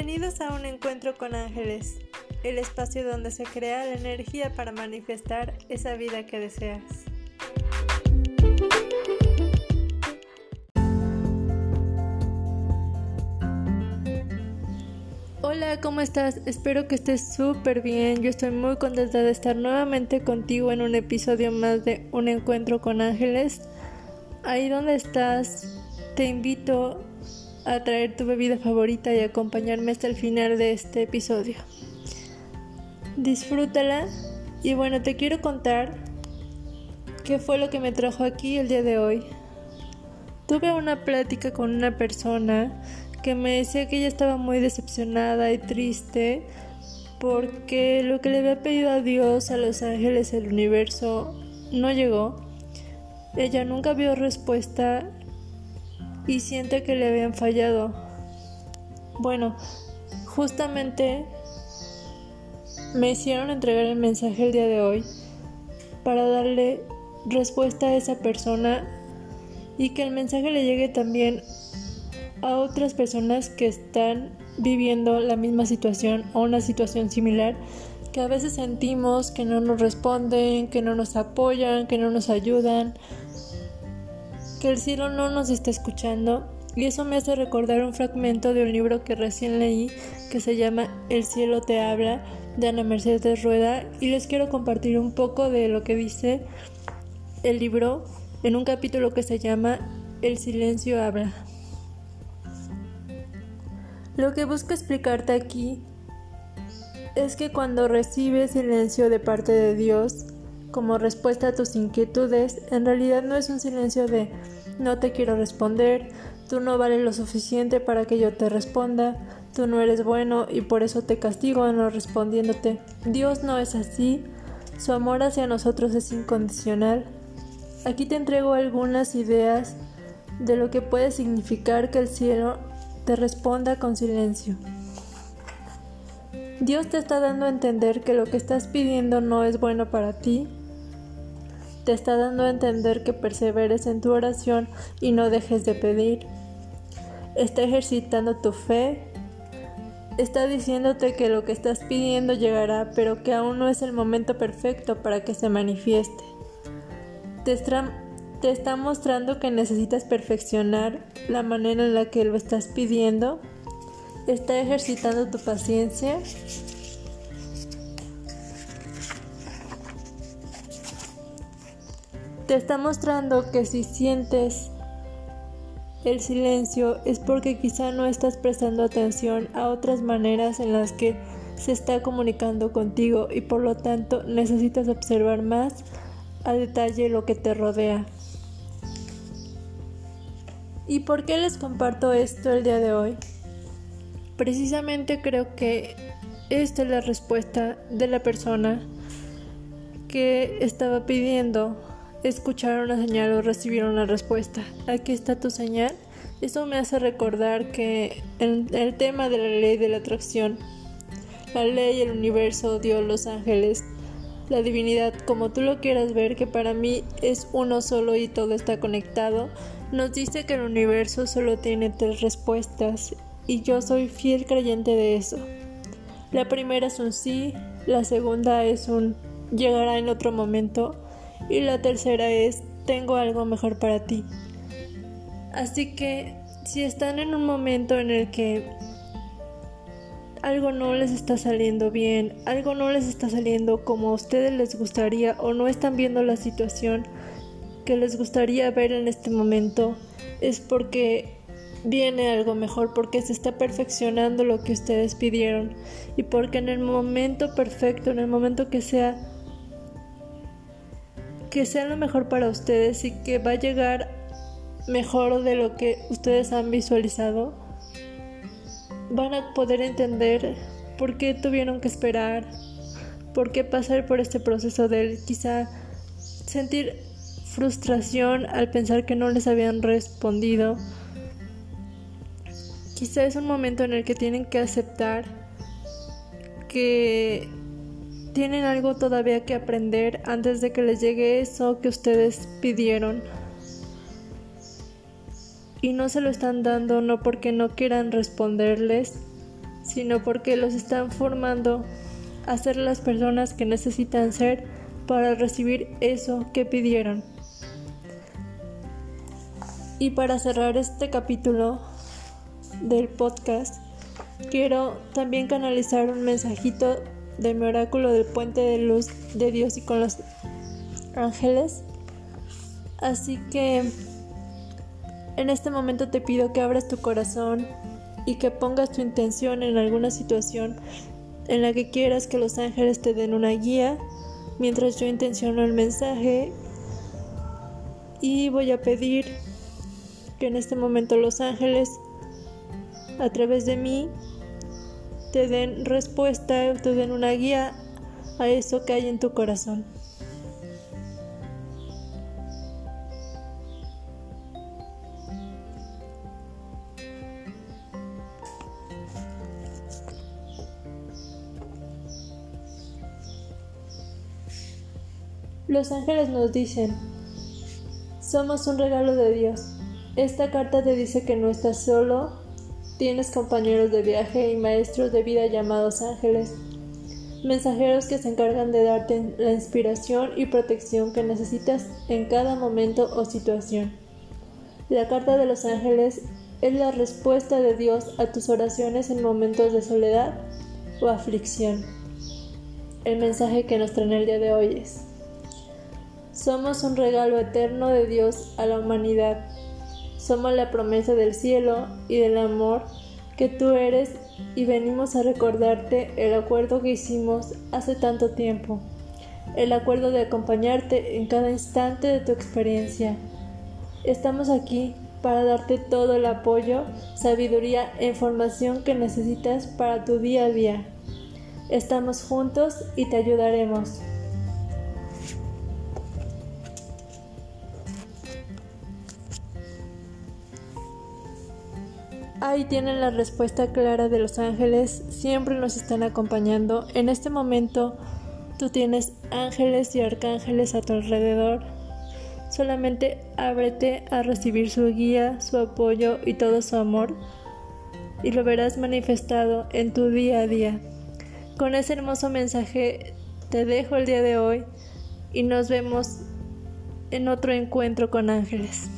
Bienvenidos a un encuentro con ángeles, el espacio donde se crea la energía para manifestar esa vida que deseas. Hola, ¿cómo estás? Espero que estés súper bien. Yo estoy muy contenta de estar nuevamente contigo en un episodio más de Un encuentro con ángeles. Ahí donde estás, te invito a traer tu bebida favorita y acompañarme hasta el final de este episodio. Disfrútala y bueno, te quiero contar qué fue lo que me trajo aquí el día de hoy. Tuve una plática con una persona que me decía que ella estaba muy decepcionada y triste porque lo que le había pedido a Dios, a los ángeles, el universo, no llegó. Ella nunca vio respuesta y siente que le habían fallado. Bueno, justamente me hicieron entregar el mensaje el día de hoy para darle respuesta a esa persona y que el mensaje le llegue también a otras personas que están viviendo la misma situación o una situación similar que a veces sentimos que no nos responden, que no nos apoyan, que no nos ayudan que el cielo no nos está escuchando y eso me hace recordar un fragmento de un libro que recién leí que se llama El cielo te habla de Ana Mercedes Rueda y les quiero compartir un poco de lo que dice el libro en un capítulo que se llama El silencio habla. Lo que busco explicarte aquí es que cuando recibes silencio de parte de Dios, como respuesta a tus inquietudes, en realidad no es un silencio de no te quiero responder, tú no vales lo suficiente para que yo te responda, tú no eres bueno y por eso te castigo no respondiéndote. Dios no es así, su amor hacia nosotros es incondicional. Aquí te entrego algunas ideas de lo que puede significar que el cielo te responda con silencio. Dios te está dando a entender que lo que estás pidiendo no es bueno para ti te está dando a entender que perseveres en tu oración y no dejes de pedir. Está ejercitando tu fe. Está diciéndote que lo que estás pidiendo llegará, pero que aún no es el momento perfecto para que se manifieste. Te está, te está mostrando que necesitas perfeccionar la manera en la que lo estás pidiendo. Está ejercitando tu paciencia te está mostrando que si sientes el silencio es porque quizá no estás prestando atención a otras maneras en las que se está comunicando contigo y por lo tanto necesitas observar más a detalle lo que te rodea. ¿Y por qué les comparto esto el día de hoy? Precisamente creo que esta es la respuesta de la persona que estaba pidiendo escuchar una señal o recibir una respuesta. Aquí está tu señal. Eso me hace recordar que en el tema de la ley de la atracción, la ley, el universo, Dios, los ángeles, la divinidad, como tú lo quieras ver, que para mí es uno solo y todo está conectado, nos dice que el universo solo tiene tres respuestas y yo soy fiel creyente de eso. La primera es un sí, la segunda es un llegará en otro momento y la tercera es tengo algo mejor para ti. Así que si están en un momento en el que algo no les está saliendo bien, algo no les está saliendo como a ustedes les gustaría o no están viendo la situación que les gustaría ver en este momento, es porque viene algo mejor, porque se está perfeccionando lo que ustedes pidieron y porque en el momento perfecto, en el momento que sea que sea lo mejor para ustedes y que va a llegar mejor de lo que ustedes han visualizado, van a poder entender por qué tuvieron que esperar, por qué pasar por este proceso de quizá sentir frustración al pensar que no les habían respondido. Quizá es un momento en el que tienen que aceptar que tienen algo todavía que aprender antes de que les llegue eso que ustedes pidieron. Y no se lo están dando no porque no quieran responderles, sino porque los están formando a ser las personas que necesitan ser para recibir eso que pidieron. Y para cerrar este capítulo del podcast, quiero también canalizar un mensajito de mi oráculo del puente de luz de Dios y con los ángeles. Así que en este momento te pido que abras tu corazón y que pongas tu intención en alguna situación en la que quieras que los ángeles te den una guía mientras yo intenciono el mensaje y voy a pedir que en este momento los ángeles a través de mí te den respuesta, te den una guía a eso que hay en tu corazón. Los ángeles nos dicen, somos un regalo de Dios. Esta carta te dice que no estás solo, tienes compañeros de viaje y maestros de vida llamados ángeles, mensajeros que se encargan de darte la inspiración y protección que necesitas en cada momento o situación. La carta de los ángeles es la respuesta de Dios a tus oraciones en momentos de soledad o aflicción. El mensaje que nos trae el día de hoy es, somos un regalo eterno de Dios a la humanidad somos la promesa del cielo y del amor que tú eres y venimos a recordarte el acuerdo que hicimos hace tanto tiempo, el acuerdo de acompañarte en cada instante de tu experiencia. Estamos aquí para darte todo el apoyo, sabiduría e información que necesitas para tu día a día. Estamos juntos y te ayudaremos. Ahí tienen la respuesta clara de los ángeles, siempre nos están acompañando. En este momento tú tienes ángeles y arcángeles a tu alrededor. Solamente ábrete a recibir su guía, su apoyo y todo su amor y lo verás manifestado en tu día a día. Con ese hermoso mensaje te dejo el día de hoy y nos vemos en otro encuentro con ángeles.